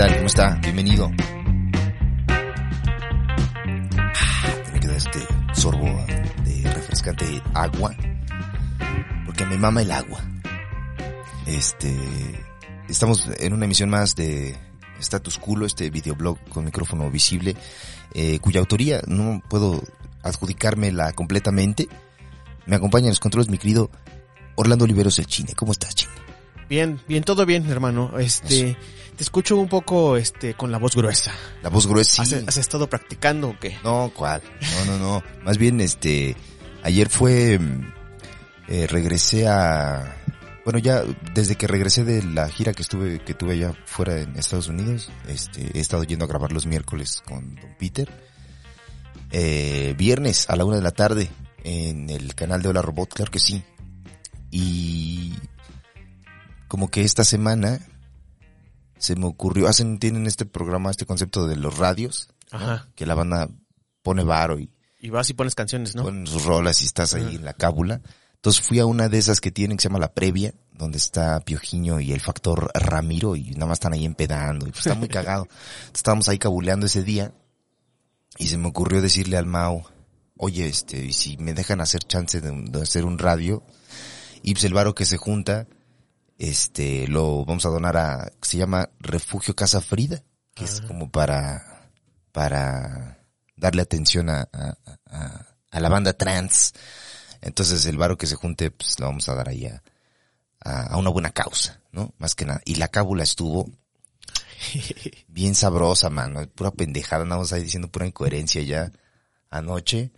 Tal? ¿Cómo está? Bienvenido. Ah, Tiene que dar este sorbo de refrescante agua. Porque me mama el agua. Este. Estamos en una emisión más de Status Culo, este videoblog con micrófono visible, eh, cuya autoría no puedo adjudicármela completamente. Me acompaña en los controles mi querido Orlando Oliveros el Chine. ¿Cómo estás, Chine? Bien, bien, todo bien, hermano. Este, te escucho un poco, este, con la voz gruesa. La voz gruesa. ¿Has, sí. has estado practicando o qué? No, ¿cuál? No, no, no. Más bien, este, ayer fue, mm, eh, regresé a, bueno, ya desde que regresé de la gira que estuve, que tuve allá fuera en Estados Unidos, este, he estado yendo a grabar los miércoles con Don Peter. Eh, viernes a la una de la tarde en el canal de Hola Robot, claro que sí. Y como que esta semana se me ocurrió, hacen, tienen este programa, este concepto de los radios, ¿no? Ajá. que la banda pone varo y Y vas y pones canciones, ¿no? ponen sus rolas y estás ahí en la cábula. Entonces fui a una de esas que tienen que se llama La Previa, donde está Piojiño y el factor Ramiro y nada más están ahí empedando y pues está muy cagado. Entonces, estábamos ahí cabuleando ese día y se me ocurrió decirle al Mao, oye, este, y si me dejan hacer chance de, de hacer un radio, y pues el varo que se junta, este, lo vamos a donar a, se llama Refugio Casa Frida, que es como para, para darle atención a, a, a- a la banda trans. Entonces el varo que se junte, pues lo vamos a dar ahí a, a, una buena causa, ¿no? Más que nada. Y la cábula estuvo bien sabrosa, mano. Pura pendejada, andamos ahí diciendo pura incoherencia ya anoche.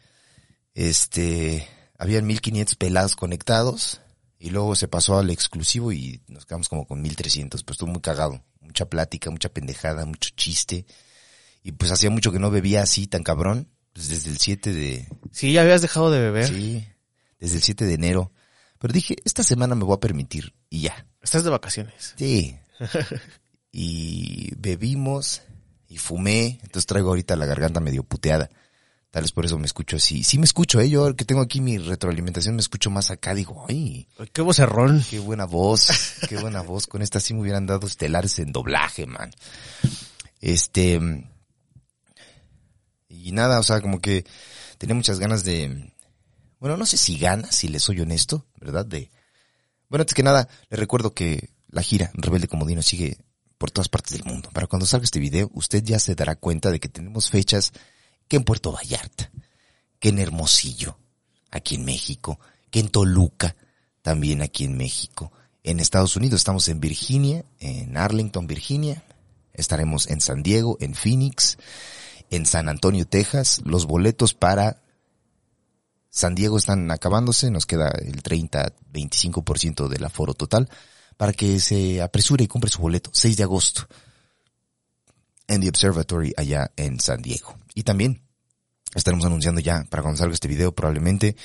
Este, habían 1500 pelados conectados y luego se pasó al exclusivo y nos quedamos como con 1300, pues estuvo muy cagado. Mucha plática, mucha pendejada, mucho chiste. Y pues hacía mucho que no bebía así tan cabrón, pues desde el 7 de, Sí, ya habías dejado de beber. sí, desde el 7 de enero. Pero dije, esta semana me voy a permitir y ya. Estás de vacaciones. Sí. y bebimos y fumé, entonces traigo ahorita la garganta medio puteada. Tal vez por eso me escucho así. Sí me escucho, eh. Yo que tengo aquí mi retroalimentación me escucho más acá. Digo, ay, Qué vocerrón. qué buena voz. Qué buena voz. Con esta sí me hubieran dado estelares en doblaje, man. Este... Y nada, o sea, como que tenía muchas ganas de... Bueno, no sé si ganas, si les soy honesto, ¿verdad? De... Bueno, antes que nada, les recuerdo que la gira Rebelde Comodino sigue por todas partes del mundo. Para cuando salga este video, usted ya se dará cuenta de que tenemos fechas que en Puerto Vallarta, que en Hermosillo, aquí en México, que en Toluca, también aquí en México. En Estados Unidos estamos en Virginia, en Arlington, Virginia. Estaremos en San Diego, en Phoenix, en San Antonio, Texas. Los boletos para San Diego están acabándose, nos queda el 30-25% del aforo total para que se apresure y compre su boleto. 6 de agosto en The Observatory allá en San Diego. Y también estaremos anunciando ya para cuando salga este video probablemente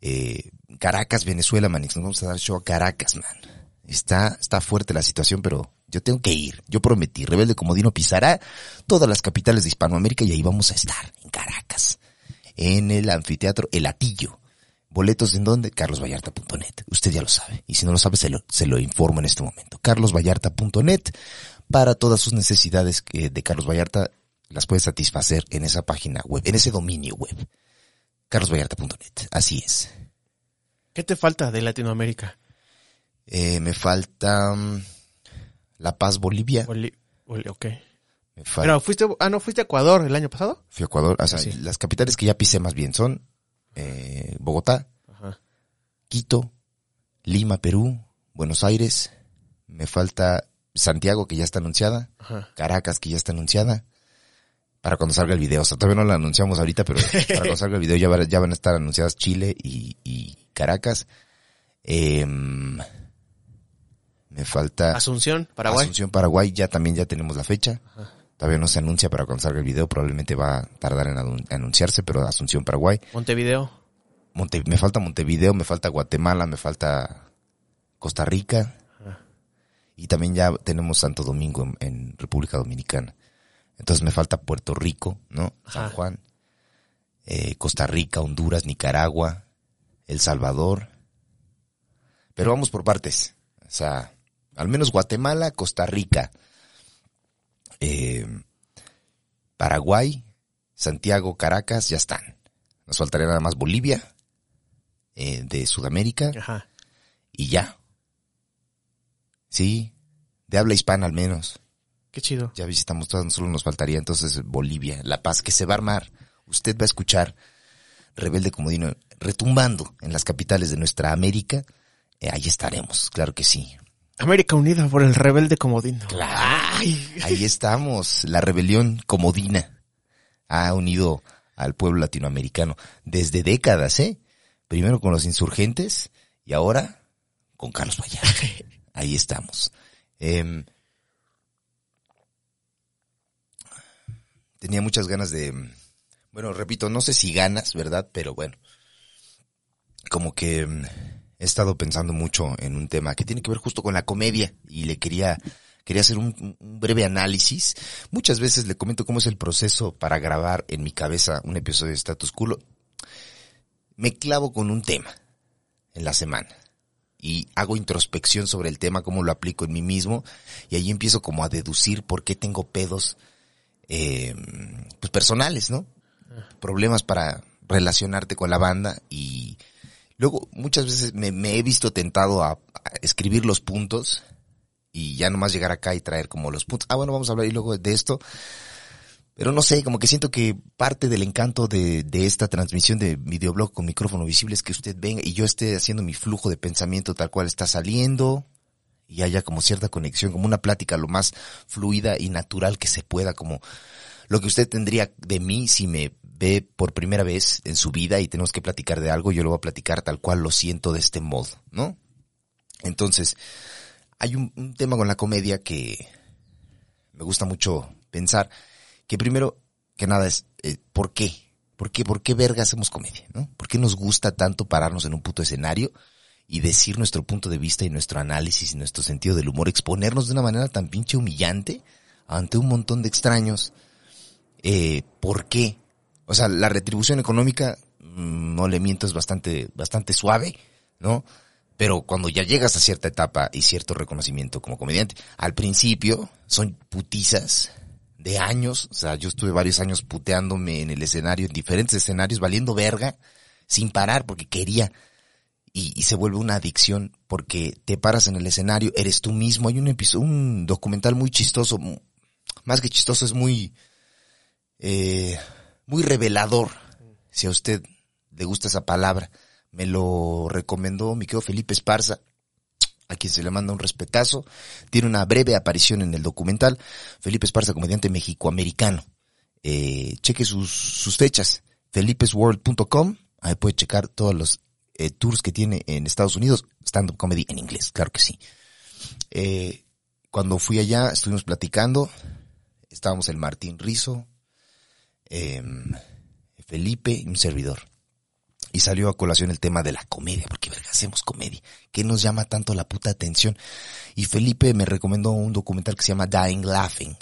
eh, Caracas, Venezuela, Manix. Nos vamos a dar show a Caracas, man. Está, está fuerte la situación, pero yo tengo que ir. Yo prometí, Rebelde Comodino pisará todas las capitales de Hispanoamérica y ahí vamos a estar, en Caracas. En el anfiteatro El Atillo. Boletos en donde? carlosvallarta.net. Usted ya lo sabe. Y si no lo sabe, se lo, se lo informo en este momento. carlosvallarta.net. Para todas sus necesidades de Carlos Vallarta, las puede satisfacer en esa página web, en ese dominio web. carlosvallarta.net. Así es. ¿Qué te falta de Latinoamérica? Eh, me falta mm, La Paz, Bolivia. Boli- ok. Me falta Pero fuiste, ah, no, fuiste a Ecuador el año pasado. fui a Ecuador. O sea, Sí. las capitales que ya pisé más bien son eh, Bogotá, Ajá. Quito, Lima, Perú, Buenos Aires. Me falta Santiago, que ya está anunciada. Ajá. Caracas, que ya está anunciada. Para cuando salga el video. O sea, todavía no lo anunciamos ahorita, pero para cuando salga el video ya, va- ya van a estar anunciadas Chile y, y Caracas. Em, me falta Asunción, Paraguay. Asunción, Paraguay. Ya también ya tenemos la fecha. Todavía no se anuncia para cuando salga el video. Probablemente va a tardar en anun- anunciarse, pero Asunción, Paraguay. Montevideo. Monte- me falta Montevideo, me falta Guatemala, me falta Costa Rica. Y también ya tenemos Santo Domingo en, en República Dominicana. Entonces me falta Puerto Rico, ¿no? San. Juan, eh, Costa Rica, Honduras, Nicaragua, El Salvador. Pero vamos por partes. O sea, al menos Guatemala, Costa Rica, eh, Paraguay, Santiago, Caracas, ya están. Nos faltaría nada más Bolivia, eh, de Sudamérica, Ajá. y ya. Sí, de habla hispana al menos. Qué chido. Ya visitamos todas, solo nos faltaría entonces Bolivia, La Paz, que se va a armar. Usted va a escuchar Rebelde Comodino retumbando en las capitales de nuestra América. Eh, ahí estaremos, claro que sí. América Unida por el rebelde comodino. Ay, ahí estamos. La rebelión comodina ha unido al pueblo latinoamericano desde décadas, ¿eh? Primero con los insurgentes y ahora con Carlos Vallarta. Ahí estamos. Em, tenía muchas ganas de, bueno, repito, no sé si ganas, ¿verdad? Pero bueno, como que em, he estado pensando mucho en un tema que tiene que ver justo con la comedia y le quería quería hacer un, un breve análisis. Muchas veces le comento cómo es el proceso para grabar en mi cabeza un episodio de Status Quo. Me clavo con un tema en la semana y hago introspección sobre el tema, cómo lo aplico en mí mismo y ahí empiezo como a deducir por qué tengo pedos eh, pues personales, ¿no? Problemas para relacionarte con la banda y luego muchas veces me, me he visto tentado a, a escribir los puntos y ya nomás llegar acá y traer como los puntos. Ah, bueno, vamos a hablar y luego de esto. Pero no sé, como que siento que parte del encanto de, de esta transmisión de videoblog con micrófono visible es que usted venga y yo esté haciendo mi flujo de pensamiento tal cual está saliendo y haya como cierta conexión, como una plática lo más fluida y natural que se pueda, como lo que usted tendría de mí si me ve por primera vez en su vida y tenemos que platicar de algo, yo lo voy a platicar tal cual lo siento de este modo, ¿no? Entonces, hay un, un tema con la comedia que me gusta mucho pensar, que primero que nada es, eh, ¿por qué? ¿Por qué? ¿Por qué verga hacemos comedia? ¿no? ¿Por qué nos gusta tanto pararnos en un puto escenario y decir nuestro punto de vista y nuestro análisis y nuestro sentido del humor, exponernos de una manera tan pinche humillante ante un montón de extraños? Eh, ¿Por qué? O sea, la retribución económica, mm, no le miento, es bastante, bastante suave, ¿no? Pero cuando ya llegas a cierta etapa y cierto reconocimiento como comediante, al principio son putizas de años, o sea, yo estuve varios años puteándome en el escenario, en diferentes escenarios, valiendo verga, sin parar, porque quería, y, se vuelve una adicción, porque te paras en el escenario, eres tú mismo, hay un episodio, un documental muy chistoso, más que chistoso, es muy, eh, muy revelador, si a usted le gusta esa palabra, me lo recomendó mi querido Felipe Esparza, a quien se le manda un respetazo. Tiene una breve aparición en el documental. Felipe Esparza, comediante mexicoamericano. Eh, cheque sus, sus fechas. felipesworld.com. Ahí puede checar todos los eh, tours que tiene en Estados Unidos. Stand-up comedy en inglés, claro que sí. Eh, cuando fui allá, estuvimos platicando. Estábamos el Martín Rizo, em, Felipe y un servidor y salió a colación el tema de la comedia, porque verga, hacemos comedia, ¿qué nos llama tanto la puta atención? Y Felipe me recomendó un documental que se llama Dying Laughing,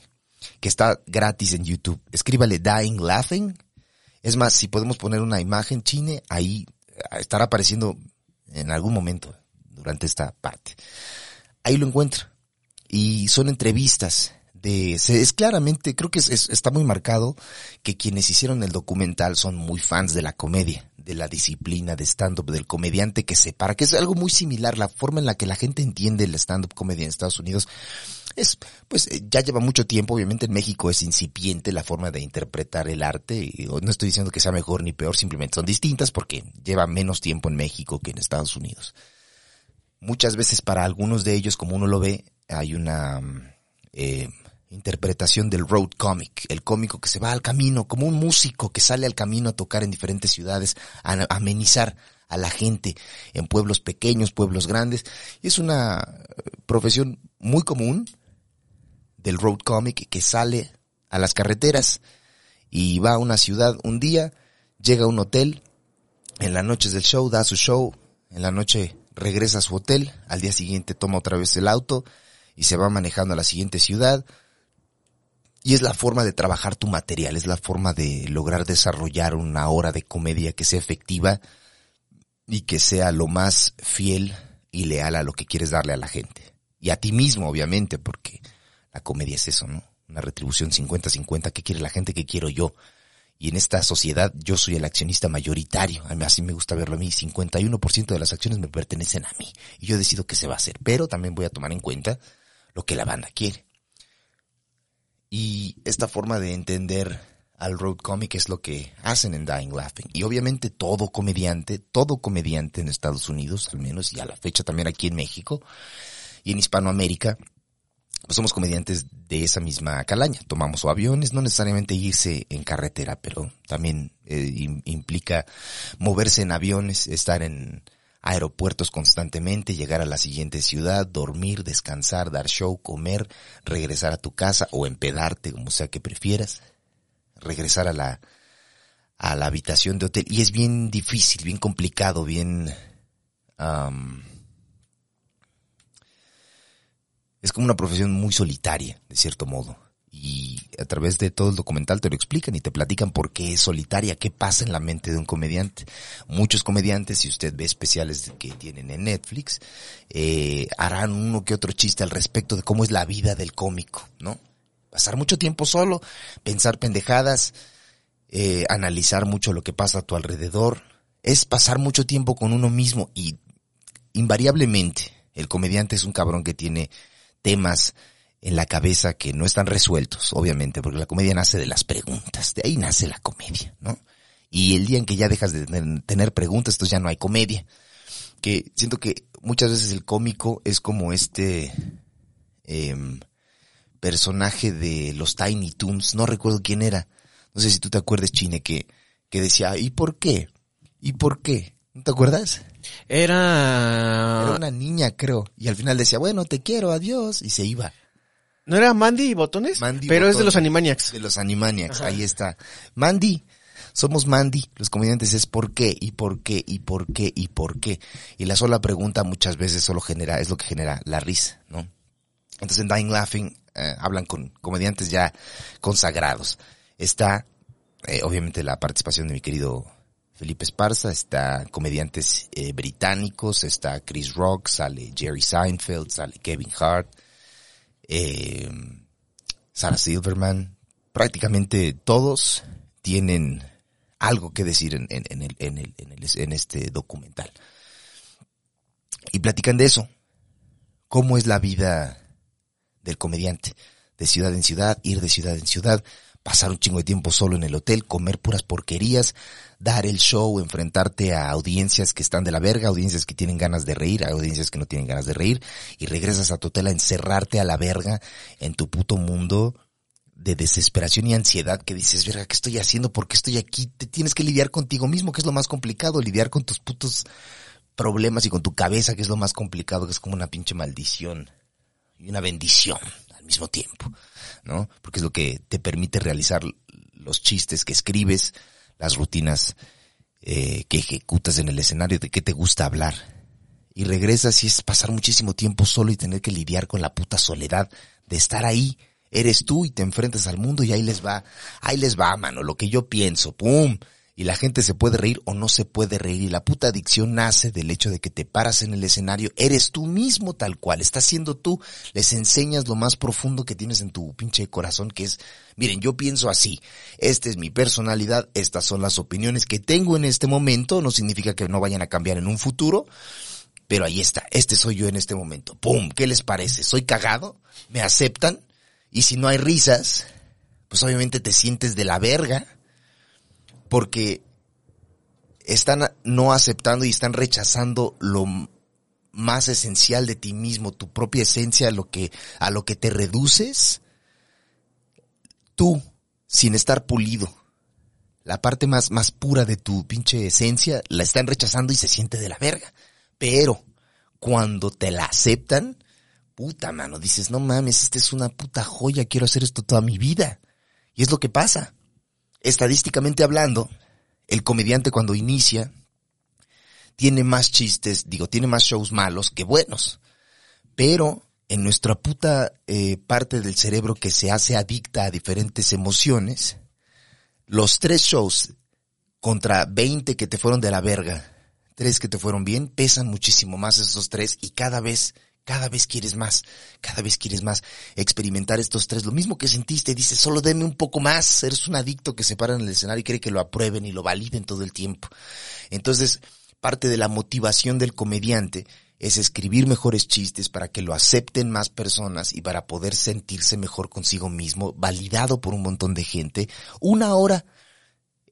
que está gratis en YouTube. Escríbale Dying Laughing. Es más, si podemos poner una imagen chine, ahí eh, estará apareciendo en algún momento durante esta parte. Ahí lo encuentra. Y son entrevistas de, se- es claramente, creo que es- está muy marcado que quienes hicieron el documental son muy fans de la comedia, de la disciplina de stand-up, del comediante que se para, que es algo muy similar, la forma en la que la gente entiende el stand-up comedy en Estados Unidos es, pues eh, ya lleva mucho tiempo, obviamente en México es incipiente la forma de interpretar el arte, y no estoy diciendo que sea mejor ni peor, simplemente son distintas porque lleva menos tiempo en México que en Estados Unidos. Muchas veces para algunos de ellos, como uno lo ve, hay una, mm, eh, interpretación del road comic, el cómico que se va al camino, como un músico que sale al camino a tocar en diferentes ciudades, a amenizar a la gente en pueblos pequeños, pueblos grandes. Es una profesión muy común del road comic que sale a las carreteras y va a una ciudad un día, llega a un hotel, en las noches del show da su show, en la noche regresa a su hotel, al día siguiente toma otra vez el auto y se va manejando a la siguiente ciudad. Y es la forma de trabajar tu material, es la forma de lograr desarrollar una hora de comedia que sea efectiva y que sea lo más fiel y leal a lo que quieres darle a la gente. Y a ti mismo, obviamente, porque la comedia es eso, ¿no? Una retribución 50-50, ¿qué quiere la gente? ¿Qué quiero yo? Y en esta sociedad yo soy el accionista mayoritario. A mí así me gusta verlo a mí. 51% de las acciones me pertenecen a mí. Y yo decido qué se va a hacer. Pero también voy a tomar en cuenta lo que la banda quiere. Y esta forma de entender al road comic es lo que hacen en Dying Laughing. Y obviamente todo comediante, todo comediante en Estados Unidos, al menos, y a la fecha también aquí en México y en Hispanoamérica, pues somos comediantes de esa misma calaña. Tomamos aviones, no necesariamente irse en carretera, pero también eh, implica moverse en aviones, estar en aeropuertos constantemente, llegar a la siguiente ciudad, dormir, descansar, dar show, comer, regresar a tu casa o empedarte, como sea que prefieras, regresar a la, a la habitación de hotel. Y es bien difícil, bien complicado, bien... es como una profesión muy solitaria, de cierto modo. Y a través de todo el documental te lo explican y te platican por qué es solitaria, qué pasa en la mente de un comediante. Muchos comediantes, si usted ve especiales que tienen en Netflix, eh, harán uno que otro chiste al respecto de cómo es la vida del cómico, ¿no? Pasar mucho tiempo solo, pensar pendejadas, eh, analizar mucho lo que pasa a tu alrededor, es pasar mucho tiempo con uno mismo y invariablemente el comediante es un cabrón que tiene temas en la cabeza que no están resueltos, obviamente, porque la comedia nace de las preguntas, de ahí nace la comedia, ¿no? Y el día en que ya dejas de tener preguntas, entonces ya no hay comedia. Que siento que muchas veces el cómico es como este em, personaje de los Tiny Toons, no recuerdo quién era, no sé si tú te acuerdas, Chine, que, que decía, ¿y por qué? ¿Y por qué? ¿No te acuerdas? Era... Era una niña, creo. Y al final decía, bueno, te quiero, adiós. Y se iba. ¿No era Mandy y Botones? Mandy Pero es de los Animaniacs. De los Animaniacs, ahí está. Mandy. Somos Mandy, los comediantes es por qué, y por qué, y por qué, y por qué. Y la sola pregunta muchas veces solo genera, es lo que genera la risa, ¿no? Entonces en Dying Laughing eh, hablan con comediantes ya consagrados. Está, eh, obviamente, la participación de mi querido Felipe Esparza, está comediantes eh, británicos, está Chris Rock, sale Jerry Seinfeld, sale Kevin Hart, eh, Sarah Silverman, prácticamente todos tienen algo que decir en, en, el, en, el, en este documental. Y platican de eso, cómo es la vida del comediante, de ciudad en ciudad, ir de ciudad en ciudad, pasar un chingo de tiempo solo en el hotel, comer puras porquerías, dar el show, enfrentarte a audiencias que están de la verga, audiencias que tienen ganas de reír, audiencias que no tienen ganas de reír, y regresas a tu hotel a encerrarte a la verga en tu puto mundo de desesperación y ansiedad que dices, verga, ¿qué estoy haciendo? ¿Por qué estoy aquí? Te tienes que lidiar contigo mismo, que es lo más complicado, lidiar con tus putos problemas y con tu cabeza, que es lo más complicado, que es como una pinche maldición y una bendición mismo tiempo. ¿no? Porque es lo que te permite realizar los chistes que escribes, las rutinas eh, que ejecutas en el escenario, de qué te gusta hablar. Y regresas y es pasar muchísimo tiempo solo y tener que lidiar con la puta soledad de estar ahí. Eres tú y te enfrentas al mundo y ahí les va, ahí les va, mano, lo que yo pienso, pum. Y la gente se puede reír o no se puede reír. Y la puta adicción nace del hecho de que te paras en el escenario, eres tú mismo tal cual, estás siendo tú, les enseñas lo más profundo que tienes en tu pinche corazón, que es, miren, yo pienso así, esta es mi personalidad, estas son las opiniones que tengo en este momento, no significa que no vayan a cambiar en un futuro, pero ahí está, este soy yo en este momento. ¡Pum! ¿Qué les parece? ¿Soy cagado? ¿Me aceptan? Y si no hay risas, pues obviamente te sientes de la verga porque están no aceptando y están rechazando lo más esencial de ti mismo, tu propia esencia, a lo que, a lo que te reduces, tú, sin estar pulido, la parte más, más pura de tu pinche esencia, la están rechazando y se siente de la verga. Pero, cuando te la aceptan, puta mano, dices, no mames, esta es una puta joya, quiero hacer esto toda mi vida. Y es lo que pasa. Estadísticamente hablando, el comediante cuando inicia tiene más chistes, digo, tiene más shows malos que buenos. Pero en nuestra puta eh, parte del cerebro que se hace adicta a diferentes emociones, los tres shows contra 20 que te fueron de la verga, tres que te fueron bien, pesan muchísimo más esos tres y cada vez, cada vez quieres más, cada vez quieres más experimentar estos tres. Lo mismo que sentiste, dices, solo deme un poco más, eres un adicto que se para en el escenario y quiere que lo aprueben y lo validen todo el tiempo. Entonces, parte de la motivación del comediante es escribir mejores chistes para que lo acepten más personas y para poder sentirse mejor consigo mismo, validado por un montón de gente. Una hora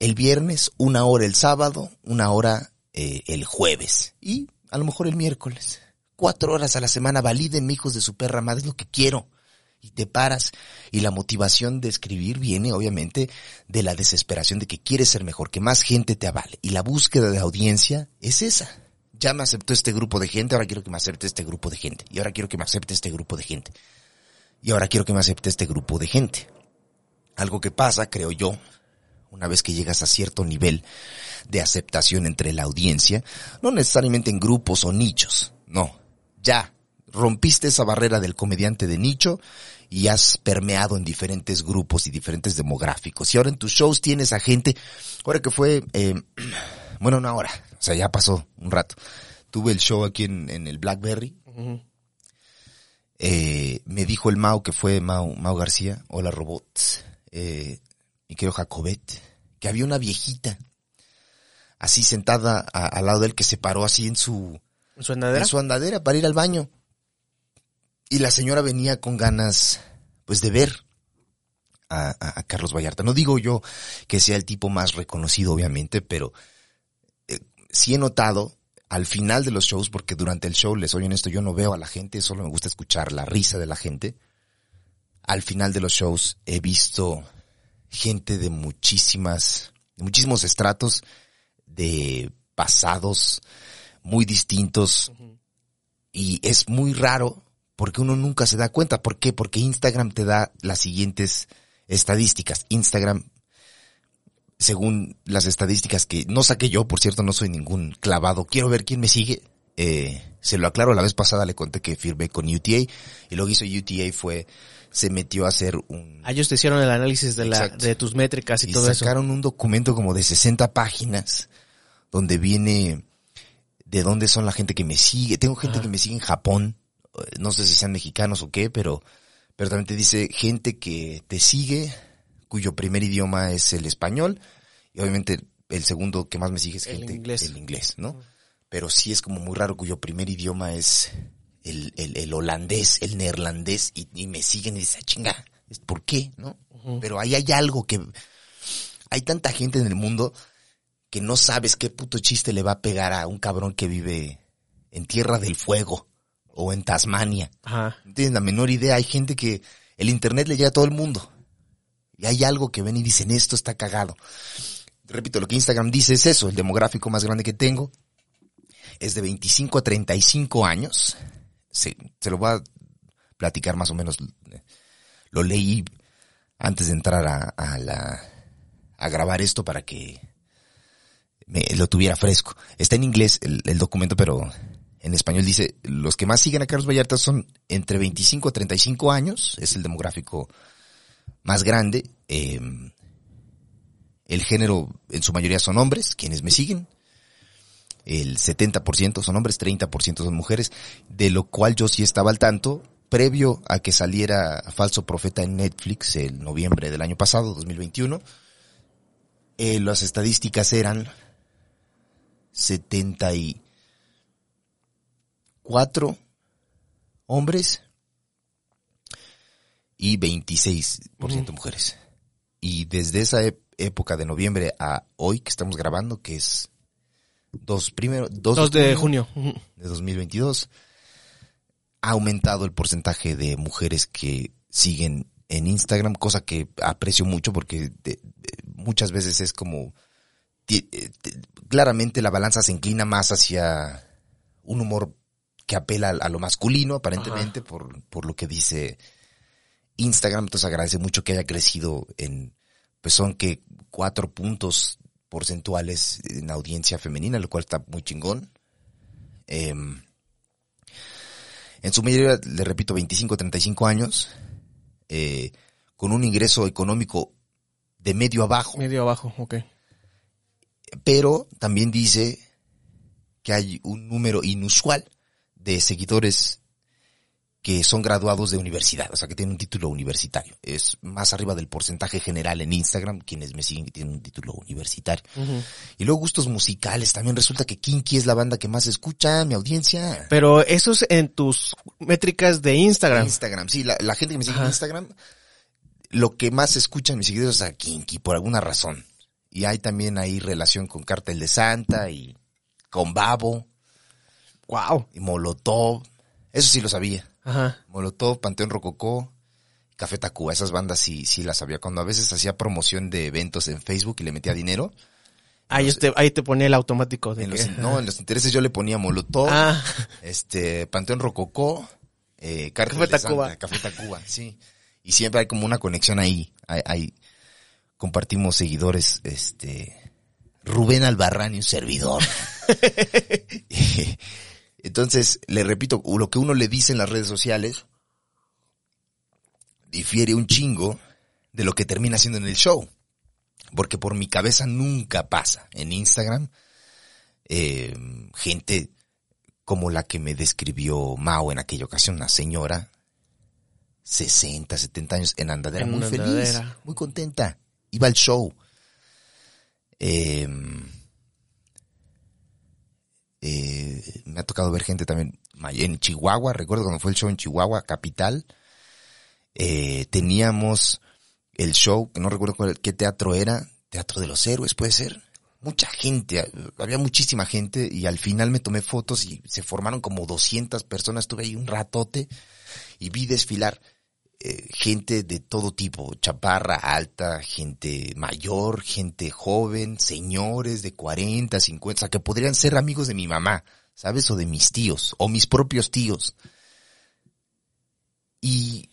el viernes, una hora el sábado, una hora eh, el jueves y a lo mejor el miércoles. Cuatro horas a la semana, validen hijos de su perra madre, es lo que quiero. Y te paras. Y la motivación de escribir viene obviamente de la desesperación de que quieres ser mejor, que más gente te avale. Y la búsqueda de audiencia es esa ya me aceptó este grupo de gente, ahora quiero que me acepte este grupo de gente. Y ahora quiero que me acepte este grupo de gente. Y ahora quiero que me acepte este grupo de gente. Algo que pasa, creo yo, una vez que llegas a cierto nivel de aceptación entre la audiencia, no necesariamente en grupos o nichos, no, ya rompiste esa barrera del comediante de nicho y has permeado en diferentes grupos y diferentes demográficos. Y ahora en tus shows tienes a gente, ahora que fue, eh, bueno, una hora, o sea, ya pasó un rato. Tuve el show aquí en, en el Blackberry. eh, me dijo el Mao, que fue Mao, Mao García, hola robots, eh, mi querido Jacobet, que había una viejita así sentada a- al lado de él que se paró así en su, ¿En su andadera? en su andadera para ir al baño. Y la señora venía con ganas, pues, de ver a, a- Carlos Vallarta. No digo yo que sea el tipo más reconocido, obviamente, pero eh, sí he notado al final de los shows, porque durante el show, les soy honesto, yo no veo a la gente, solo me gusta escuchar la risa de la gente. Al final de los shows he visto gente de muchísimas, de muchísimos estratos, de pasados muy distintos, y es muy raro porque uno nunca se da cuenta. ¿Por qué? Porque Instagram te da las siguientes estadísticas. Instagram, según las estadísticas que no saqué yo, por cierto, no soy ningún clavado. Quiero ver quién me sigue. Eh, se lo aclaro, la vez pasada le conté que firmé con UTA y lo que hizo UTA fue, se metió a hacer un... Ah, Ellos te hicieron el análisis de, la, de tus métricas y, y todo eso. sacaron un documento como de 60 páginas donde viene de dónde son la gente que me sigue. Tengo gente Ajá. que me sigue en Japón, eh, no sé si sean mexicanos o qué, pero, pero también te dice gente que te sigue, cuyo primer idioma es el español, y obviamente el segundo que más me sigue es El gente inglés. el inglés, ¿no? Pero sí es como muy raro cuyo primer idioma es el, el, el holandés, el neerlandés, y, y me siguen y dicen, "Ah, chinga, ¿por qué? ¿No? Pero ahí hay algo que, hay tanta gente en el mundo que no sabes qué puto chiste le va a pegar a un cabrón que vive en Tierra del Fuego o en Tasmania. Ajá. No tienes la menor idea. Hay gente que el internet le llega a todo el mundo. Y hay algo que ven y dicen, esto está cagado. Repito, lo que Instagram dice es eso, el demográfico más grande que tengo es de 25 a 35 años. Se, se lo voy a platicar más o menos. Lo leí antes de entrar a, a la, a grabar esto para que me, lo tuviera fresco. Está en inglés el, el documento, pero en español dice, los que más siguen a Carlos Vallarta son entre 25 a 35 años, es el demográfico más grande. eh, el género en su mayoría son hombres, quienes me siguen. El 70% son hombres, 30% son mujeres, de lo cual yo sí estaba al tanto previo a que saliera Falso Profeta en Netflix el noviembre del año pasado, 2021. Eh, las estadísticas eran 74 hombres y 26% mujeres. Y desde esa época de noviembre a hoy que estamos grabando, que es dos primero, dos 2 de junio. Ujú. de 2022, ha aumentado el porcentaje de mujeres que siguen en Instagram, cosa que aprecio mucho porque de- de- muchas veces es como claramente la balanza se inclina más hacia un humor que apela a, a lo masculino, aparentemente, por, por lo que dice Instagram. Entonces agradece mucho que haya crecido en, pues son que cuatro puntos porcentuales en audiencia femenina, lo cual está muy chingón. Em, en su mayoría, le repito, 25, 35 años, eh, con un ingreso económico de medio abajo Medio abajo, ok. Pero también dice que hay un número inusual de seguidores que son graduados de universidad, o sea, que tienen un título universitario. Es más arriba del porcentaje general en Instagram, quienes me siguen que tienen un título universitario. Y luego gustos musicales, también resulta que Kinky es la banda que más escucha, mi audiencia. Pero eso es en tus métricas de Instagram. Instagram, sí, la, la gente que me sigue Ajá. en Instagram, lo que más escuchan mis seguidores es a Kinky, por alguna razón. Y hay también ahí relación con Cartel de Santa y con Babo Wow. y Molotov. Eso sí lo sabía. Ajá. Molotov, Panteón Rococó, Café Tacuba, esas bandas sí, sí las sabía. Cuando a veces hacía promoción de eventos en Facebook y le metía dinero, Ahí, te, ahí te ponía el automático de en los, no, en los intereses yo le ponía Molotov, Ah, este, Panteón Rococó, eh, Cártel Café de Tacuba. Santa, Café Tacuba, sí. Y siempre hay como una conexión ahí. Hay, hay- compartimos seguidores, este, Rubén Albarrán y un servidor. Entonces, le repito, lo que uno le dice en las redes sociales difiere un chingo de lo que termina haciendo en el show. Porque por mi cabeza nunca pasa en Instagram eh, gente como la que me describió Mao en aquella ocasión, una señora, 60, 70 años, en andadera, En muy feliz, muy contenta, iba al show. Eh, eh, me ha tocado ver gente también en Chihuahua, recuerdo cuando fue el show en Chihuahua, capital, eh, teníamos el show, que no recuerdo cuál, qué teatro era, Teatro de los Héroes, puede ser. Mucha gente, había muchísima gente y al final me tomé fotos y se formaron como 200 personas, estuve ahí un ratote y vi desfilar eh, gente de todo tipo, chaparra, alta, gente mayor, gente joven, señores de 40, 50, o sea, que podrían ser amigos de mi mamá, ¿sabes? O de mis tíos, o mis propios tíos. Y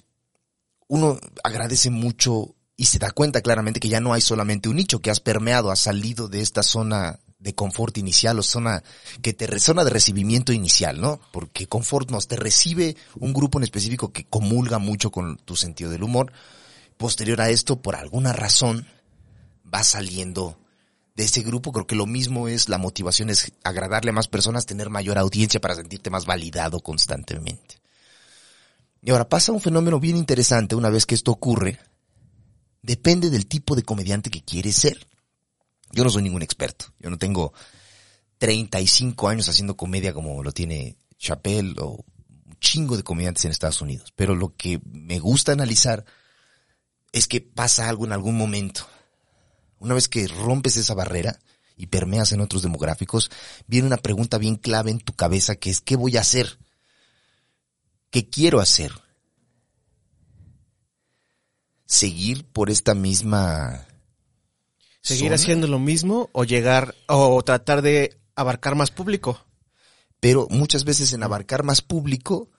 uno agradece mucho y se da cuenta claramente que ya no hay solamente un nicho, que has permeado, has salido de esta zona de confort inicial o zona que te zona de recibimiento inicial, ¿no? Porque confort nos te recibe un grupo en específico que comulga mucho con tu sentido del humor. Posterior a esto, por alguna razón, va saliendo de ese grupo. Creo que lo mismo es la motivación es agradarle a más personas, tener mayor audiencia para sentirte más validado constantemente. Y ahora pasa un fenómeno bien interesante una vez que esto ocurre. Depende del tipo de comediante que quieres ser. Yo no soy ningún experto. Yo no tengo 35 años haciendo comedia como lo tiene Chappelle o un chingo de comediantes en Estados Unidos. Pero lo que me gusta analizar es que pasa algo en algún momento. Una vez que rompes esa barrera y permeas en otros demográficos, viene una pregunta bien clave en tu cabeza que es ¿qué voy a hacer? ¿Qué quiero hacer? Seguir por esta misma seguir zona? haciendo lo mismo o llegar o tratar de abarcar más público. pero muchas veces en abarcar más público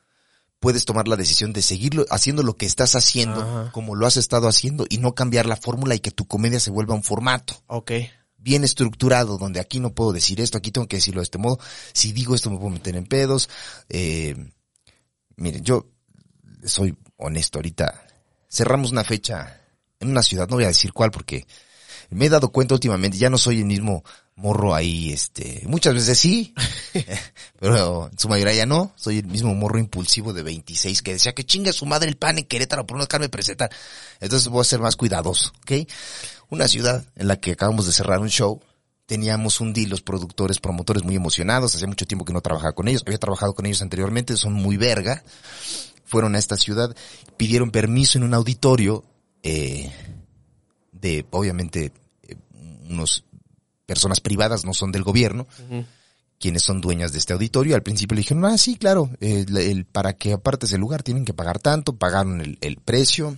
puedes tomar la decisión de seguirlo haciendo lo que estás haciendo Ajá. como lo has estado haciendo y no cambiar la fórmula y que tu comedia se vuelva un formato Ok. bien estructurado donde aquí no puedo decir esto, aquí tengo que decirlo de este modo, si digo esto me puedo meter en pedos. Eh, miren, yo soy honesto ahorita, cerramos una fecha en una ciudad, no voy a decir cuál porque me he dado cuenta últimamente, ya no soy el mismo morro ahí, este, muchas veces sí, pero en su mayoría ya no, soy el mismo morro impulsivo de 26 que decía que chingue su madre el pan en Querétaro por no dejarme presentar. Entonces voy a ser más cuidadoso, ¿ok? Una ciudad en la que acabamos de cerrar un show, teníamos un deal, los productores, promotores muy emocionados, hacía mucho tiempo que no trabajaba con ellos, había trabajado con ellos anteriormente, son muy verga, fueron a esta ciudad, pidieron permiso en un auditorio, eh, de, obviamente, unos personas privadas, no son del gobierno, quienes son dueñas de este auditorio. Al principio le dijeron, ah, sí, claro, el- el- para que apartes el lugar tienen que pagar tanto, pagaron el, el precio,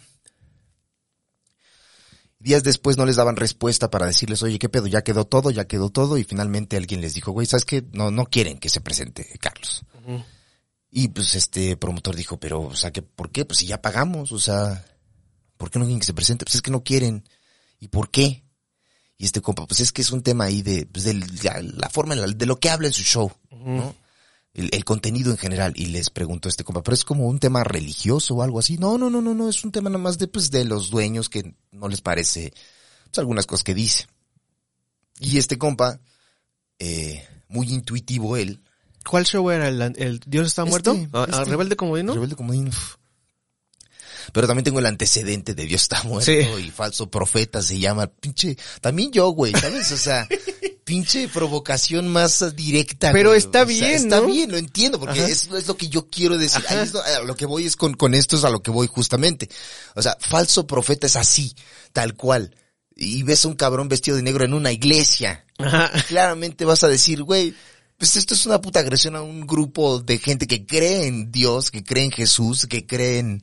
Días después no les daban respuesta para decirles, oye, ¿qué pedo? Ya quedó todo, ya quedó todo. Y finalmente alguien les dijo, güey, ¿sabes qué? No, no quieren que se presente Carlos. Y pues este promotor dijo, pero, o sea, que ¿por qué? Pues si ya pagamos, o sea, ¿por qué no quieren que se presente? Pues es que no quieren. ¿Y por qué? Y este compa, pues es que es un tema ahí de, pues de la, la forma, en la- de lo que habla en su show, ¿no? El, el contenido en general. Y les preguntó este compa, pero es como un tema religioso o algo así. No, no, no, no, no, es un tema nada más de, pues, de los dueños que no les parece, pues, algunas cosas que dice. Y este compa, eh, muy intuitivo él, ¿Cuál show era? ¿El, el Dios está Este, muerto? ¿A, a este. Rebelde Comodino? Rebelde Comodino. uf. Pero también tengo el antecedente de Dios está muerto Sí. y falso profeta se llama. Pinche, también yo, güey, ¿sabes? O sea, pinche provocación más directa. Pero güey. está O sea, bien, Está ¿no? bien, lo entiendo, porque eso es lo que yo quiero decir. Ahí es lo- a lo que voy es con, con esto es a lo que voy justamente. O sea, falso profeta es así, tal cual. Y ves a un cabrón vestido de negro en una iglesia Ajá. claramente vas a decir, güey, pues esto es una puta agresión a un grupo de gente que cree en Dios, que cree en Jesús, que cree en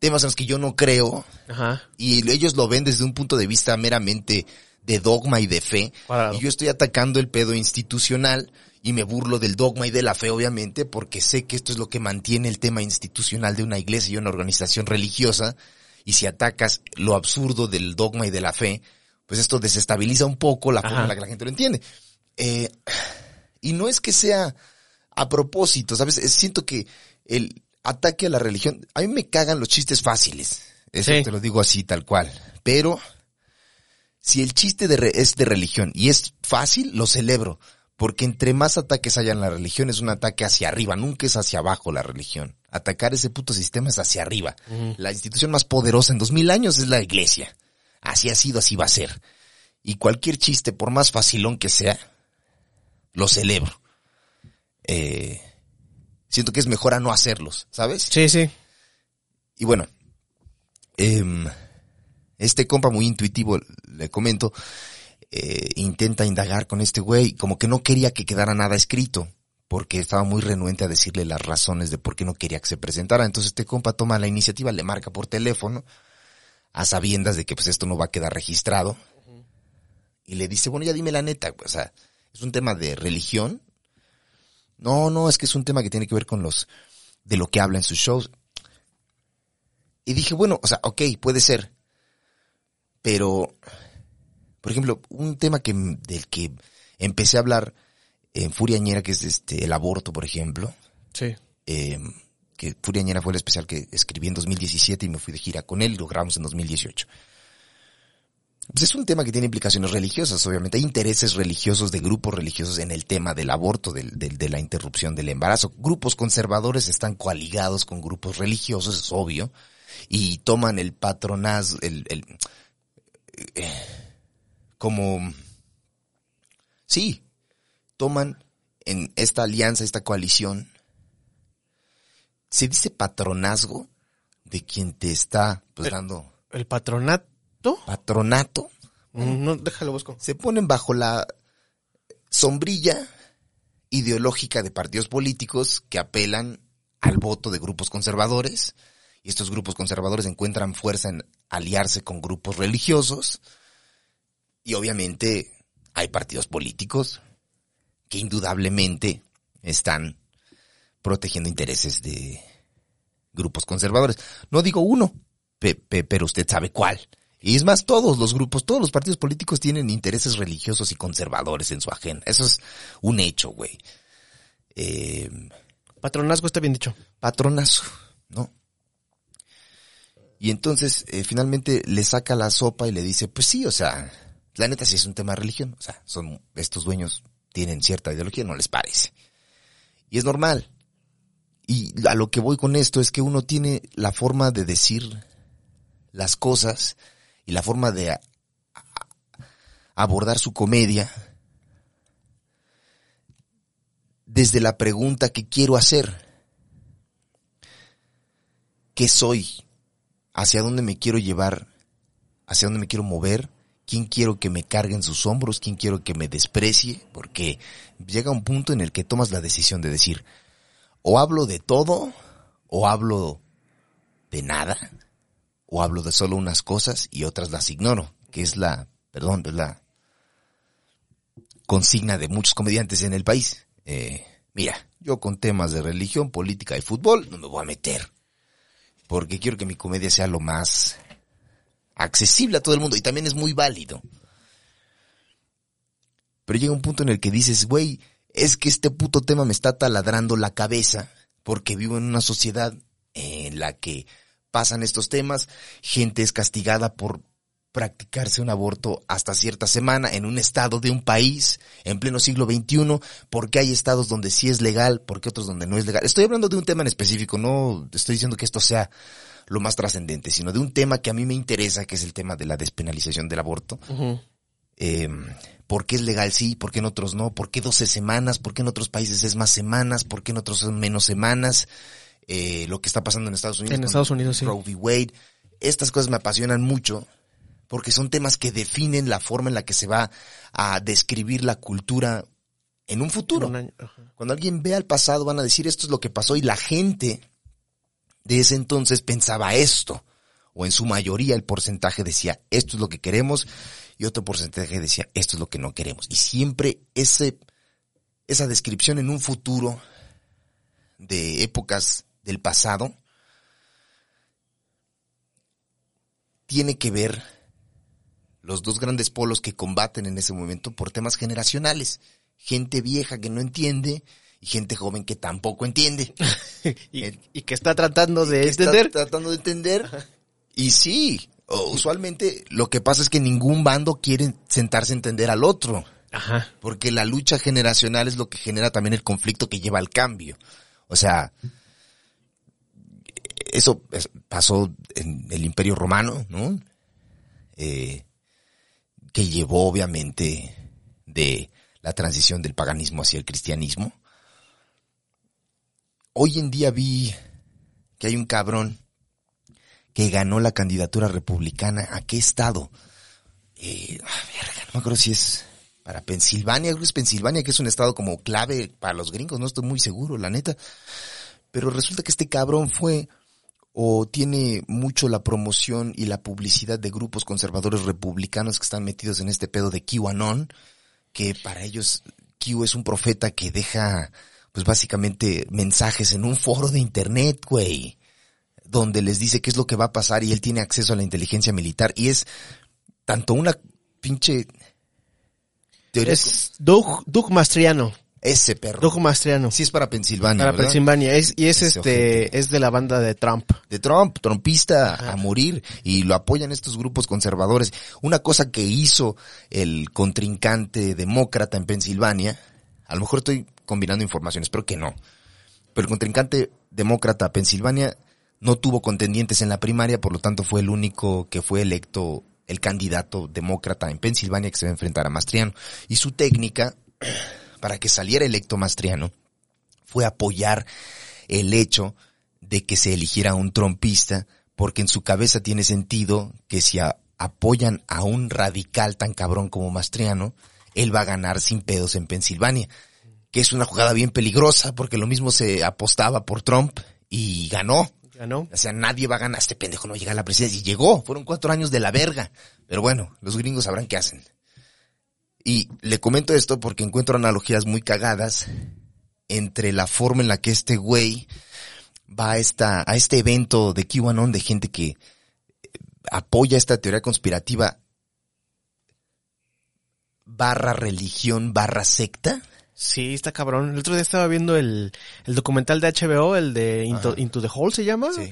temas en los que yo no creo, Ajá. y ellos lo ven desde un punto de vista meramente de dogma y de fe, y yo estoy atacando el pedo institucional y me burlo del dogma y de la fe, obviamente, porque sé que esto es lo que mantiene el tema institucional de una iglesia y una organización religiosa, y si atacas lo absurdo del dogma y de la fe, pues esto desestabiliza un poco la forma en la que la gente lo entiende. Eh, y no es que sea a propósito, ¿sabes? Es- Siento que el ataque a la religión, a mí me cagan los chistes fáciles. Eso Sí. te lo digo así, tal cual. Pero, si el chiste de re- es de religión y es fácil, lo celebro. Porque entre más ataques haya en la religión es un ataque hacia arriba, nunca es hacia abajo la religión. Atacar ese puto sistema es hacia arriba. La institución más poderosa en dos mil años es la iglesia. Así ha sido, así va a ser. Y cualquier chiste, por más facilón que sea, lo celebro. Eh, siento que es mejor a no hacerlos, ¿sabes? Sí, sí. Y bueno, em, este compa muy intuitivo, le comento, eh, intenta indagar con este güey, como que no quería que quedara nada escrito, porque estaba muy renuente a decirle las razones de por qué no quería que se presentara. Entonces este compa toma la iniciativa, le marca por teléfono, a sabiendas de que pues esto no va a quedar registrado, y le dice, bueno, ya dime la neta, o sea, es un tema de religión. No, no, es que es un tema que tiene que ver con los, de lo que habla en sus shows. Y dije, bueno, o sea, ok, puede ser. Pero, por ejemplo, un tema que, del que empecé a hablar en Furiañera, que es este, el aborto, por ejemplo, Sí. eh, que Furiañera fue el especial que escribí en 2017 y me fui de gira con él, lo grabamos en 2018. Pues es un tema que tiene implicaciones religiosas, obviamente. Hay intereses religiosos de grupos religiosos en el tema del aborto, del, del- de la interrupción del embarazo. Grupos conservadores están coaligados con grupos religiosos, es obvio, y toman el patronazgo, el, el, eh, como, sí, toman en esta alianza, esta coalición, se dice patronazgo de quien te está pues, dando ¿El patronato? Patronato, Mm, No, déjalo busco. se ponen bajo la sombrilla ideológica de partidos políticos que apelan al voto de grupos conservadores y estos grupos conservadores encuentran fuerza en aliarse con grupos religiosos y obviamente hay partidos políticos que indudablemente están protegiendo intereses de grupos conservadores. No digo uno, pe- pe- pero usted sabe cuál. Y es más, todos los grupos, todos los partidos políticos tienen intereses religiosos y conservadores en su agenda. Eso es un hecho, güey. Eh, Patronazgo está bien dicho. patronazo, ¿no? Y entonces, eh, finalmente le saca la sopa y le dice, pues sí, o sea, la neta sí es un tema de religión. O sea, son, estos dueños tienen cierta ideología, no les parece. Y es normal. Y a lo que voy con esto es que uno tiene la forma de decir las cosas y la forma de abordar su comedia desde la pregunta que quiero hacer. ¿Qué soy? ¿Hacia dónde me quiero llevar? ¿Hacia dónde me quiero mover? ¿Quién quiero que me cargue en sus hombros? ¿Quién quiero que me desprecie? Porque llega un punto en el que tomas la decisión de decir, o hablo de todo, o hablo de nada, o hablo de solo unas cosas y otras las ignoro. que es la, perdón, es la consigna de muchos comediantes en el país. Eh, mira, yo con temas de religión, política y fútbol no me voy a meter. Porque quiero que mi comedia sea lo más accesible a todo el mundo y también es muy válido. Pero llega un punto en el que dices, güey, es que este puto tema me está taladrando la cabeza porque vivo en una sociedad en la que pasan estos temas, gente es castigada por practicarse un aborto hasta cierta semana en un estado de un país en pleno siglo XXI, porque hay estados donde sí es legal, porque otros donde no es legal. Estoy hablando de un tema en específico, no estoy diciendo que esto sea lo más trascendente, sino de un tema que a mí me interesa, que es el tema de la despenalización del aborto. eh, ¿Por qué es legal sí? ¿Por qué en otros no? ¿Por qué 12 semanas? ¿Por qué en otros países es más semanas? ¿Por qué en otros son menos semanas? Eh, lo que está pasando en Estados Unidos. En Estados Unidos, sí. Roe v. Wade. Estas cosas me apasionan mucho porque son temas que definen la forma en la que se va a describir la cultura en un futuro. Un año, ajá. Cuando alguien vea el pasado van a decir esto es lo que pasó y la gente de ese entonces pensaba esto. O en su mayoría el porcentaje decía esto es lo que queremos y otro porcentaje decía esto es lo que no queremos. Y siempre ese, esa descripción en un futuro de épocas del pasado tiene que ver los dos grandes polos que combaten en ese momento por temas generacionales. Gente vieja que no entiende y gente joven que tampoco entiende. y, Eh, y que está tratando de está entender. tratando de entender. Y sí, usualmente lo que pasa es que ningún bando quiere sentarse a entender al otro. Ajá. Porque la lucha generacional es lo que genera también el conflicto que lleva al cambio. O sea, eso es- pasó en el Imperio Romano, ¿no? Eh, que llevó obviamente de la transición del paganismo hacia el cristianismo. Hoy en día vi que hay un cabrón que ganó la candidatura republicana. ¿A qué estado? Eh, ah, verga, no me acuerdo si es para Pensilvania, creo que es Pensilvania, que es un estado como clave para los gringos, no estoy muy seguro, la neta. Pero resulta que este cabrón fue o tiene mucho la promoción y la publicidad de grupos conservadores republicanos que están metidos en este pedo de QAnon, que para ellos Q es un profeta que deja, pues básicamente mensajes en un foro de internet, güey, donde les dice qué es lo que va a pasar y él tiene acceso a la inteligencia militar y es tanto una pinche teoría Es Doug, Doug Mastriano. Ese perro. Doug Mastriano. Sí es para Pensilvania, para ¿verdad? Pensilvania. Es, y es Ese este, ojete. es de la banda de Trump. de Trump, trumpista a morir, y lo apoyan estos grupos conservadores. Una cosa que hizo el contrincante demócrata en Pensilvania, a lo mejor estoy combinando informaciones, espero que no, pero el contrincante demócrata a Pensilvania no tuvo contendientes en la primaria, por lo tanto fue el único que fue electo el candidato demócrata en Pensilvania que se va a enfrentar a Mastriano. Y su técnica, para que saliera electo Mastriano, fue apoyar el hecho de que se eligiera un trompista, porque en su cabeza tiene sentido que si a- apoyan a un radical tan cabrón como Mastriano, él va a ganar sin pedos en Pensilvania, que es una jugada bien peligrosa, porque lo mismo se apostaba por Trump y ganó. ¿Ganó? O sea, nadie va a ganar, este pendejo no llega a la presidencia y llegó, fueron cuatro años de la verga. Pero bueno, los gringos sabrán qué hacen. Y le comento esto porque encuentro analogías muy cagadas entre la forma en la que este güey va a, esta, a este evento de QAnon de gente que eh, apoya esta teoría conspirativa barra religión barra secta. Sí, está cabrón. El otro día estaba viendo el, el documental de HBO, el de Into. Into the Hole se llama. Sí.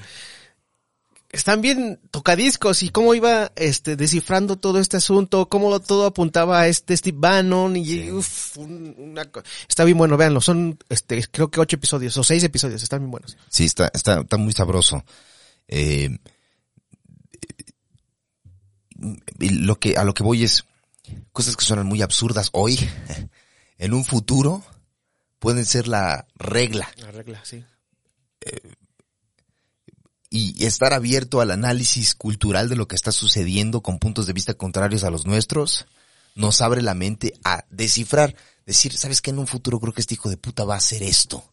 Están bien tocadiscos y cómo iba este descifrando todo este asunto, cómo todo apuntaba a este Steve Bannon y Sí. uf, una está bien bueno, véanlo, son este creo que ocho episodios o seis episodios, están bien buenos. Sí, está, está, está muy sabroso. Eh, lo que, a lo que voy es cosas que suenan muy absurdas hoy, en un futuro, pueden ser la regla. La regla, sí. Y estar abierto al análisis cultural de lo que está sucediendo con puntos de vista contrarios a los nuestros, nos abre la mente a descifrar, decir, ¿sabes qué? En un futuro creo que este hijo de puta va a hacer esto.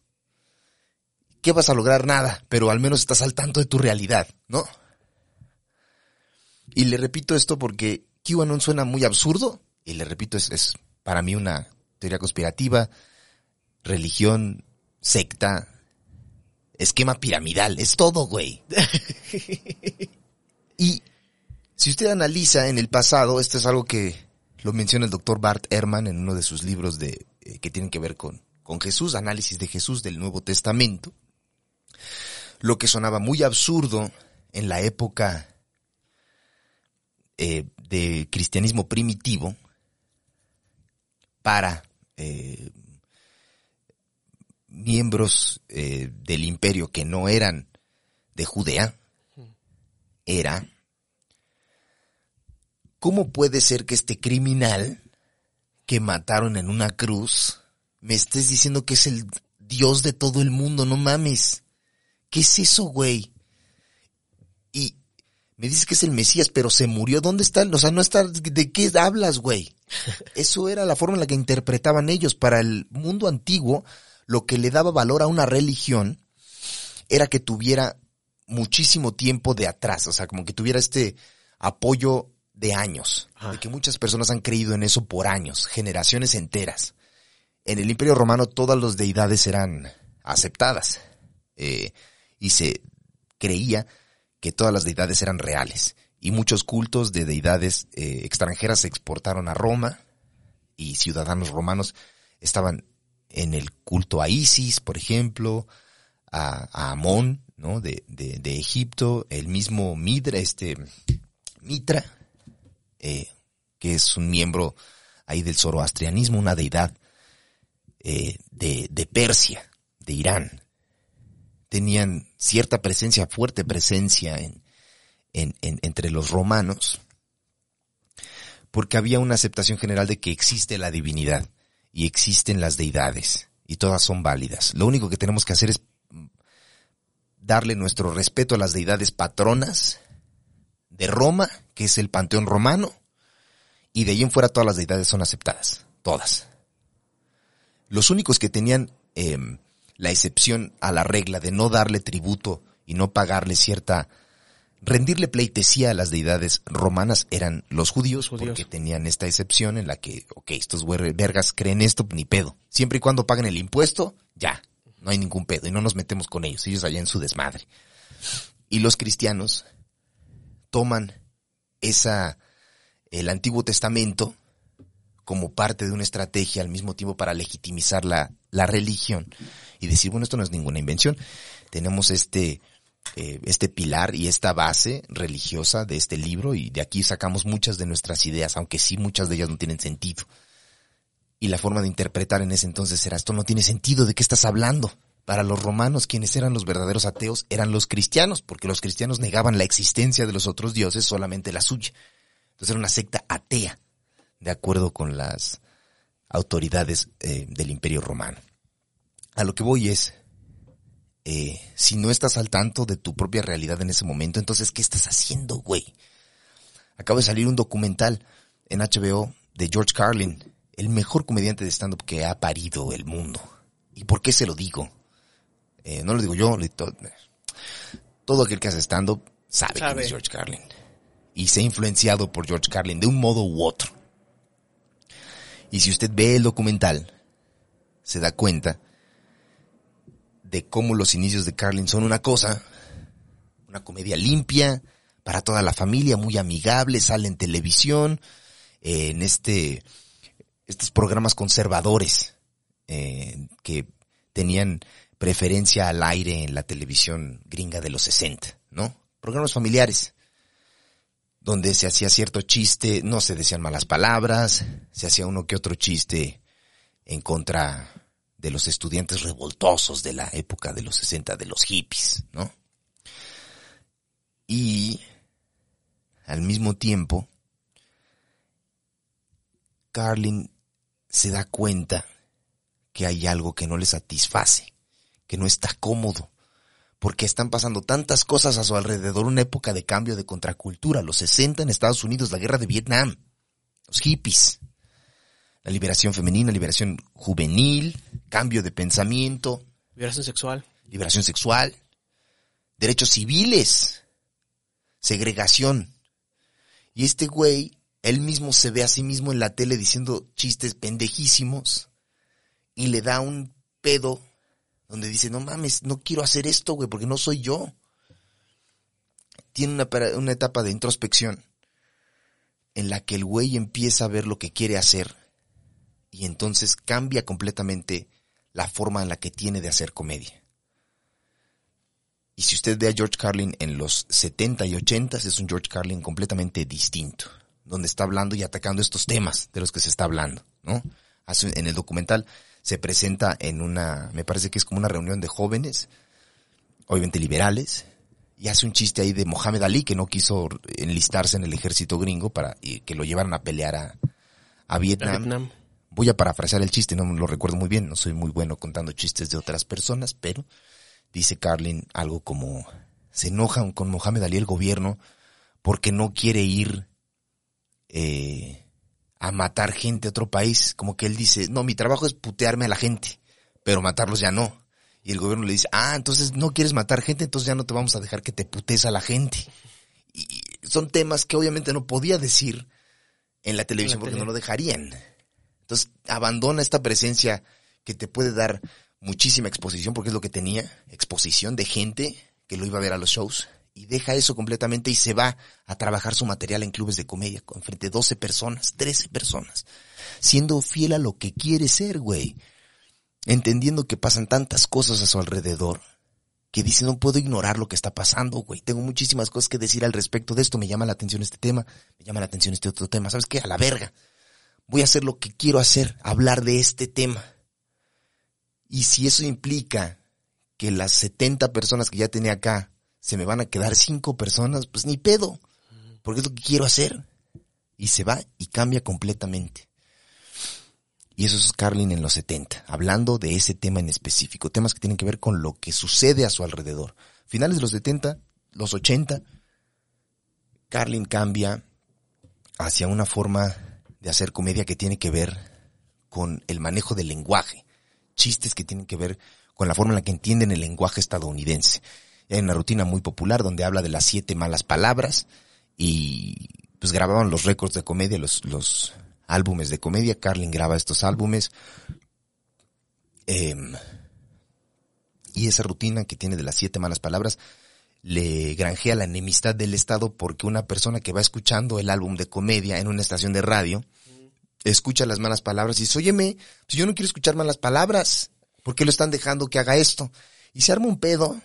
¿Qué vas a lograr? Nada, pero al menos estás al tanto de tu realidad, ¿no? Y le repito esto porque QAnon suena muy absurdo, y le repito, es, es para mí una teoría conspirativa, religión, secta, esquema piramidal, es todo, güey. y si usted analiza en el pasado, esto es algo que lo menciona el doctor Bart Ehrman en uno de sus libros de, eh, que tienen que ver con, con Jesús, análisis de Jesús del Nuevo Testamento. Lo que sonaba muy absurdo en la época eh, de cristianismo primitivo para eh, miembros eh, del imperio que no eran de Judea era ¿cómo puede ser que este criminal que mataron en una cruz me estés diciendo que es el Dios de todo el mundo? No mames. ¿Qué es eso, güey? Y me dices que es el Mesías, pero se murió. ¿Dónde está? O sea, no está. ¿De qué hablas, güey? Eso era la forma en la que interpretaban ellos. Para el mundo antiguo, lo que le daba valor a una religión era que tuviera muchísimo tiempo de atrás. O sea, como que tuviera este apoyo de años. De que muchas personas han creído en eso por años, generaciones enteras. En el Imperio Romano todas las deidades eran aceptadas. Eh, y se creía que todas las deidades eran reales. Y muchos cultos de deidades eh, extranjeras se exportaron a Roma y ciudadanos romanos estaban en el culto a Isis, por ejemplo, a, Amón, ¿no? De, de, Egipto, el mismo Midra, este, Mitra, eh, que es un miembro ahí del zoroastrianismo, una deidad eh, de, de Persia, de Irán tenían cierta presencia, fuerte presencia en, entre los romanos, porque había una aceptación general de que existe la divinidad y existen las deidades y todas son válidas. Lo único que tenemos que hacer es darle nuestro respeto a las deidades patronas de Roma, que es el panteón romano, y de ahí en fuera todas las deidades son aceptadas, todas. Los únicos que tenían em, la excepción a la regla de no darle tributo y no pagarle cierta rendirle pleitesía a las deidades romanas eran los judíos, porque tenían esta excepción en la que, ok, estos vergas creen esto, ni pedo. Siempre y cuando paguen el impuesto, ya, no hay ningún pedo y no nos metemos con ellos, ellos allá en su desmadre. Y los cristianos toman esa, el Antiguo Testamento como parte de una estrategia al mismo tiempo para legitimizar la, la religión y decir, bueno, esto no es ninguna invención. Tenemos este, eh, este pilar y esta base religiosa de este libro y de aquí sacamos muchas de nuestras ideas, aunque sí muchas de ellas no tienen sentido. Y la forma de interpretar en ese entonces era, esto no tiene sentido, ¿de qué estás hablando? Para los romanos, quienes eran los verdaderos ateos eran los cristianos, porque los cristianos negaban la existencia de los otros dioses, solamente la suya. Entonces era una secta atea, de acuerdo con las autoridades eh, del imperio romano a lo que voy es, eh, si no estás al tanto de tu propia realidad en ese momento, entonces, ¿qué estás haciendo, güey? Acaba de salir un documental en HBO de George Carlin, el mejor comediante de stand-up que ha parido el mundo. ¿Y por qué se lo digo? Eh, no lo digo yo, todo aquel que hace stand-up sabe, sabe quién es George Carlin. Y se ha influenciado por George Carlin de un modo u otro. Y si usted ve el documental, se da cuenta de cómo los inicios de Carlin son una cosa, una comedia limpia, para toda la familia, muy amigable, sale en televisión, eh, en este, estos programas conservadores, eh, que tenían preferencia al aire en la televisión gringa de los 60, ¿no? Programas familiares, donde se hacía cierto chiste, no se decían malas palabras, se hacía uno que otro chiste en contra de los estudiantes revoltosos de la época de los 60, de los hippies, ¿no? Y al mismo tiempo, Carlin se da cuenta que hay algo que no le satisface, que no está cómodo, porque están pasando tantas cosas a su alrededor, una época de cambio de contracultura, los 60 en Estados Unidos, la guerra de Vietnam, los hippies, la liberación femenina, liberación juvenil, cambio de pensamiento. Liberación sexual. Liberación sexual. Derechos civiles. Segregación. Y este güey, Él mismo se ve a sí mismo en la tele diciendo chistes pendejísimos y le da un pedo donde dice, no mames, no quiero hacer esto, güey, porque no soy yo. Tiene una, una etapa de introspección en la que el güey empieza a ver lo que quiere hacer y entonces cambia completamente la forma en la que tiene de hacer comedia. Y si usted ve a George Carlin en los 70 y 80, es un George Carlin completamente distinto, donde está hablando y atacando estos temas de los que se está hablando, ¿no? en el documental se presenta en una, me parece que es como una reunión de jóvenes, obviamente liberales, y hace un chiste ahí de Mohamed Ali que no quiso enlistarse en el ejército gringo para que lo llevaran a pelear a Vietnam. Voy a parafrasear el chiste, no lo recuerdo muy bien, no soy muy bueno contando chistes de otras personas, pero dice Carlin algo como, se enojan con Mohamed Ali el gobierno porque no quiere ir eh, a matar gente a otro país. Como que él dice, no, mi trabajo es putearme a la gente, pero matarlos ya no. Y el gobierno le dice, ah, entonces no quieres matar gente, entonces ya no te vamos a dejar que te putes a la gente. Y son temas que obviamente no podía decir en la televisión porque no lo dejarían. Entonces abandona esta presencia que te puede dar muchísima exposición, porque es lo que tenía, exposición de gente que lo iba a ver a los shows, y deja eso completamente y se va a trabajar su material en clubes de comedia con frente a 12 personas, 13 personas, siendo fiel a lo que quiere ser, güey. Entendiendo que pasan tantas cosas a su alrededor, que dice no puedo ignorar lo que está pasando, güey. Tengo muchísimas cosas que decir al respecto de esto, me llama la atención este tema, me llama la atención este otro tema. ¿Sabes qué? A la verga. Voy a hacer lo que quiero hacer, hablar de este tema y si eso implica que las 70 personas que ya tenía acá se me van a quedar 5 personas, pues ni pedo, porque es lo que quiero hacer. Y se va y cambia completamente. Y eso es Carlin en los 70, hablando de ese tema en específico, temas que tienen que ver con lo que sucede a su alrededor. Finales de los 70, los 80, Carlin cambia hacia una forma de hacer comedia que tiene que ver con el manejo del lenguaje chistes que tienen que ver con la forma en la que entienden el lenguaje estadounidense. Hay una rutina muy popular donde habla de las siete malas palabras y pues grababan los récords de comedia, los, los álbumes de comedia. Carlin graba estos álbumes. Em, y esa rutina que tiene de las siete malas palabras le granjea la enemistad del Estado porque una persona que va escuchando el álbum de comedia en una estación de radio escucha las malas palabras y dice, óyeme, pues yo no quiero escuchar malas palabras. ¿Por qué lo están dejando que haga esto? Y se arma un pedo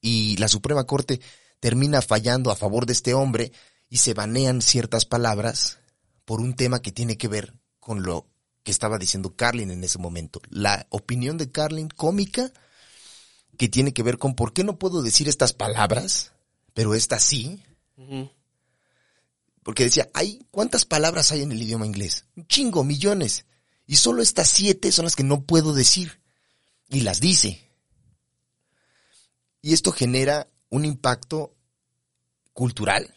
y la Suprema Corte termina fallando a favor de este hombre y se banean ciertas palabras por un tema que tiene que ver con lo que estaba diciendo Carlin en ese momento. La opinión de Carlin cómica que tiene que ver con por qué no puedo decir estas palabras, pero esta sí. Porque decía, hay, ¿cuántas palabras hay en el idioma inglés? Un chingo, millones. Y solo estas siete son las que no puedo decir. Y las dice. Y esto genera un impacto cultural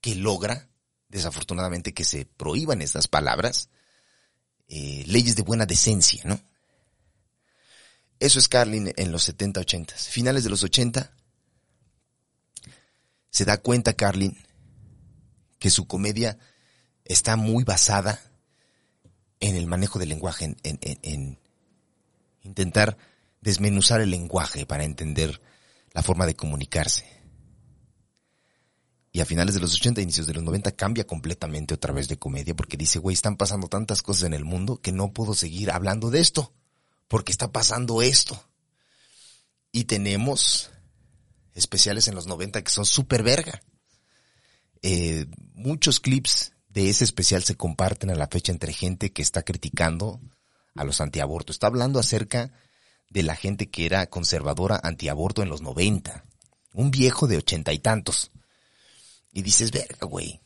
que logra, desafortunadamente, que se prohíban estas palabras, eh, leyes de buena decencia, ¿no? Eso es Carlin en los 70, 80. Finales de los 80, se da cuenta Carlin que su comedia está muy basada en el manejo del lenguaje, en, intentar desmenuzar el lenguaje para entender la forma de comunicarse. Y a finales de los 80, inicios de los 90 cambia completamente otra vez de comedia porque dice, güey, están pasando tantas cosas en el mundo que no puedo seguir hablando de esto porque está pasando esto. Y tenemos especiales en los 90 que son súper verga. Eh, muchos clips de ese especial se comparten a la fecha entre gente que está criticando a los antiabortos. Está hablando acerca de la gente que era conservadora antiaborto en los 90. Un viejo de ochenta y tantos. Y dices, verga, güey.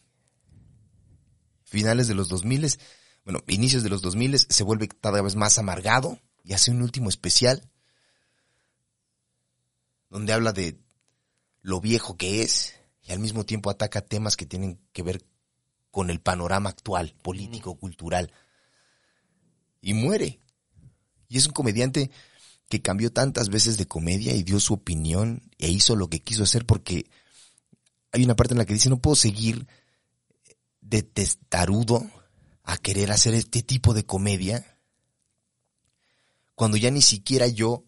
Finales de los 2000, bueno, inicios de los 2000 se vuelve cada vez más amargado y hace un último especial donde habla de lo viejo que es y al mismo tiempo ataca temas que tienen que ver con el panorama actual, político, cultural. Y muere. Y es un comediante que cambió tantas veces de comedia y dio su opinión e hizo lo que quiso hacer porque hay una parte en la que dice no puedo seguir de testarudo a querer hacer este tipo de comedia cuando ya ni siquiera yo,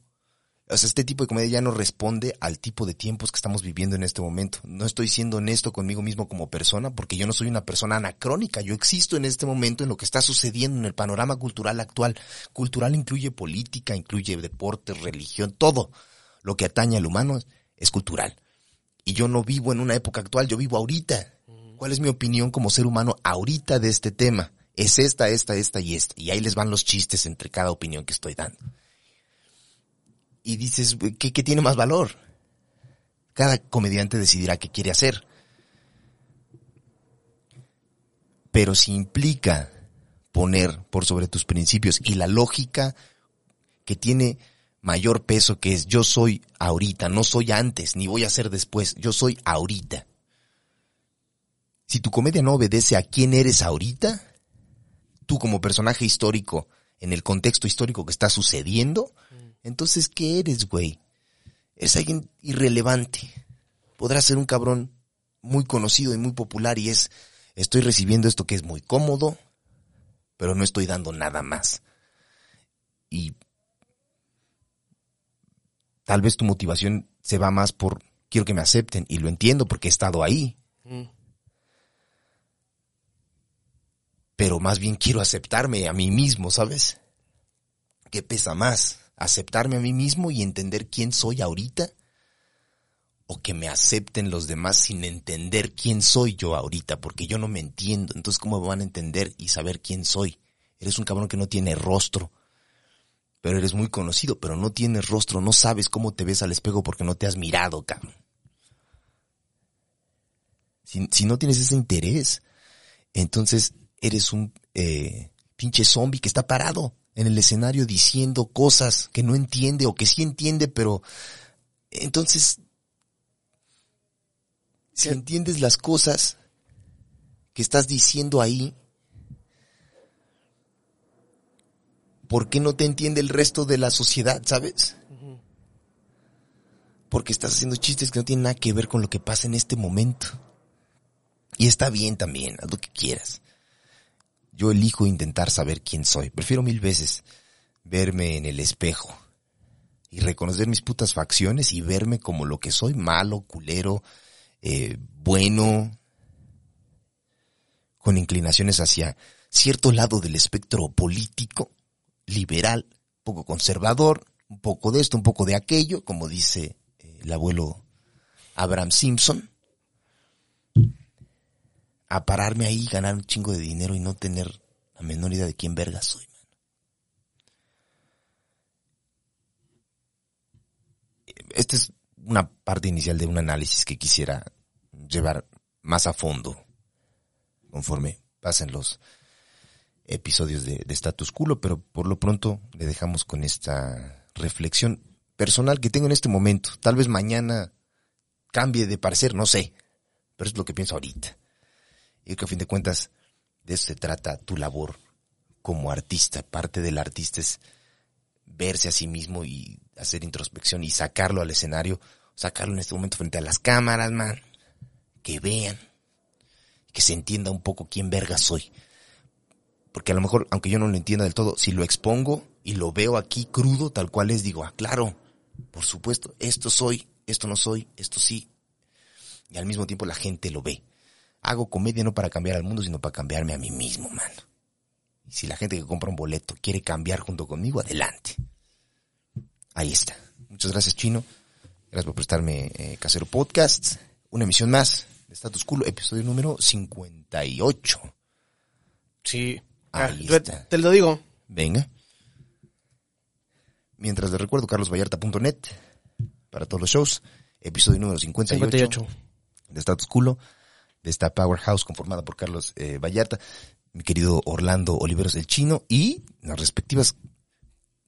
o sea, este tipo de comedia ya no responde al tipo de tiempos que estamos viviendo en este momento. No estoy siendo honesto conmigo mismo como persona porque yo no soy una persona anacrónica, yo existo en este momento en lo que está sucediendo en el panorama cultural actual. Cultural incluye política, incluye deporte, religión, todo lo que atañe al humano es cultural. Y yo no vivo en una época actual, yo vivo ahorita. ¿Cuál es mi opinión como ser humano ahorita de este tema? es esta, esta, esta y esta. Y ahí les van los chistes entre cada opinión que estoy dando. Y dices, ¿qué, tiene más valor? Cada comediante decidirá qué quiere hacer. Pero si implica poner por sobre tus principios y la lógica que tiene mayor peso que es yo soy ahorita, no soy antes, ni voy a ser después, yo soy ahorita. Si tu comedia no obedece a quién eres ahorita, tú como personaje histórico en el contexto histórico que está sucediendo, entonces, ¿qué eres, güey? Es alguien irrelevante. Podrás ser un cabrón muy conocido y muy popular y es, estoy recibiendo esto que es muy cómodo, pero no estoy dando nada más. Y tal vez tu motivación se va más por, quiero que me acepten, y lo entiendo porque he estado ahí. pero más bien quiero aceptarme a mí mismo, ¿sabes? ¿Qué pesa más? ¿Aceptarme a mí mismo y entender quién soy ahorita? ¿O que me acepten los demás sin entender quién soy yo ahorita? Porque yo no me entiendo. Entonces, ¿cómo van a entender y saber quién soy? Eres un cabrón que no tiene rostro. Pero eres muy conocido, pero no tienes rostro. No sabes cómo te ves al espejo porque no te has mirado, cabrón. Si, si no tienes ese interés, entonces eres un eh, pinche zombie que está parado en el escenario diciendo cosas que no entiende o que sí entiende, pero entonces, si entiendes las cosas que estás diciendo ahí, ¿por qué no te entiende el resto de la sociedad, sabes? Porque estás haciendo chistes que no tienen nada que ver con lo que pasa en este momento. Y está bien también, haz lo que quieras. Yo elijo intentar saber quién soy. Prefiero mil veces verme en el espejo y reconocer mis putas facciones y verme como lo que soy, malo, culero, eh, bueno, con inclinaciones hacia cierto lado del espectro político, liberal, poco conservador, un poco de esto, un poco de aquello, como dice eh, el abuelo Abraham Simpson a pararme ahí, ganar un chingo de dinero y no tener la menor idea de quién verga soy, man. Esta es una parte inicial de un análisis que quisiera llevar más a fondo conforme pasen los episodios de, de Status Culo, pero por lo pronto le dejamos con esta reflexión personal que tengo en este momento. Tal vez mañana cambie de parecer, no sé, pero es lo que pienso ahorita. Y que a fin de cuentas de eso se trata tu labor como artista. Parte del artista es verse a sí mismo y hacer introspección y sacarlo al escenario, sacarlo en este momento frente a las cámaras, man. Que vean, que se entienda un poco quién verga soy. Porque a lo mejor, aunque yo no lo entienda del todo, si lo expongo y lo veo aquí crudo, tal cual es, digo, ah, claro, por supuesto, esto soy, esto no soy, esto sí. Y al mismo tiempo la gente lo ve. Hago comedia no para cambiar al mundo, sino para cambiarme a mí mismo, mano. Y si la gente que compra un boleto quiere cambiar junto conmigo, adelante. Ahí está. Muchas gracias, Chino. Gracias por prestarme eh, Casero Podcast. Una emisión más de Status Culo, episodio número 58. Sí. Ahí Ah, está. Te lo digo. Venga. Mientras les recuerdo, carlosvallarta.net para todos los shows. Episodio número 58, 58. de Status Culo, de esta Powerhouse conformada por Carlos eh, Vallarta, mi querido Orlando Oliveros del Chino y las respectivas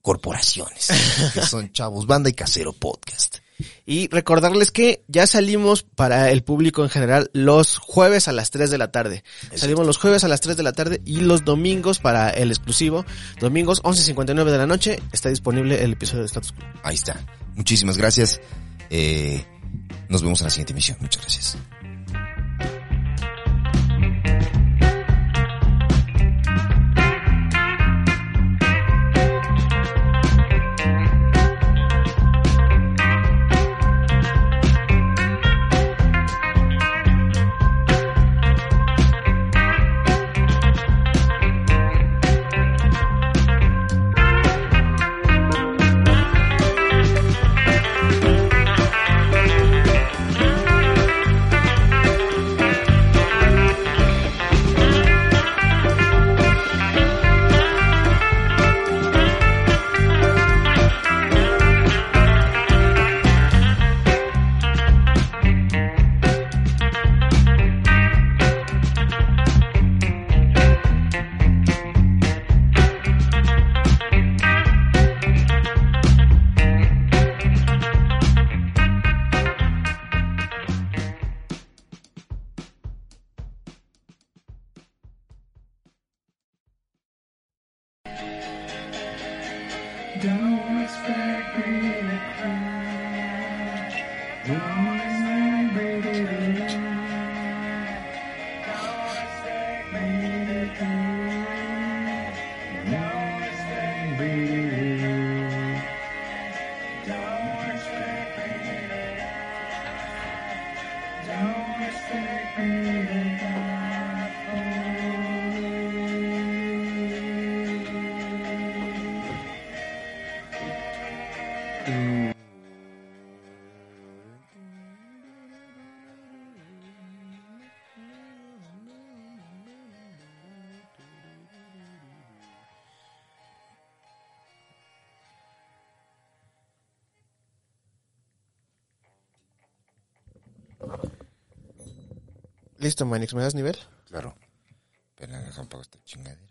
corporaciones, que son Chavos Banda y Casero Podcast. Y recordarles que ya salimos para el público en general los jueves a las 3 de la tarde. Salimos los jueves a las 3 de la tarde y los domingos para el exclusivo. Domingos 11.59 de la noche está disponible el episodio de Status Quo. Ahí está. Muchísimas gracias. Eh, nos vemos en la siguiente emisión. Muchas gracias. Don't expect me to cry. Don't Listo, Manix, ¿me das nivel? Claro. Pero deja un poco esta chingadera.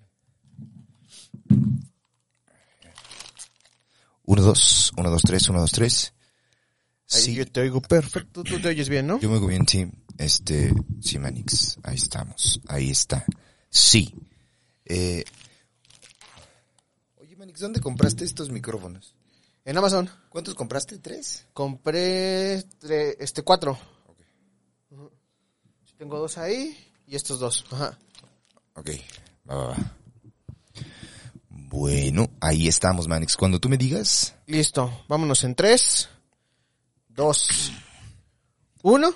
Uno, dos, uno, dos, tres, uno, dos, tres. Ahí Sí, yo te oigo perfecto, tú te oyes bien, ¿no? yo me oigo bien, sí. Este, sí, Manix. Ahí estamos. Ahí está. Sí. Eh, oye, Manix, ¿dónde compraste estos micrófonos? En Amazon ¿Cuántos compraste? ¿Tres? compré tre- este cuatro. Tengo dos ahí y estos dos. Ajá. Ok, va, va, va. Bueno, ahí estamos, Manix. Cuando tú me digas, Listo, vámonos en tres, dos, uno.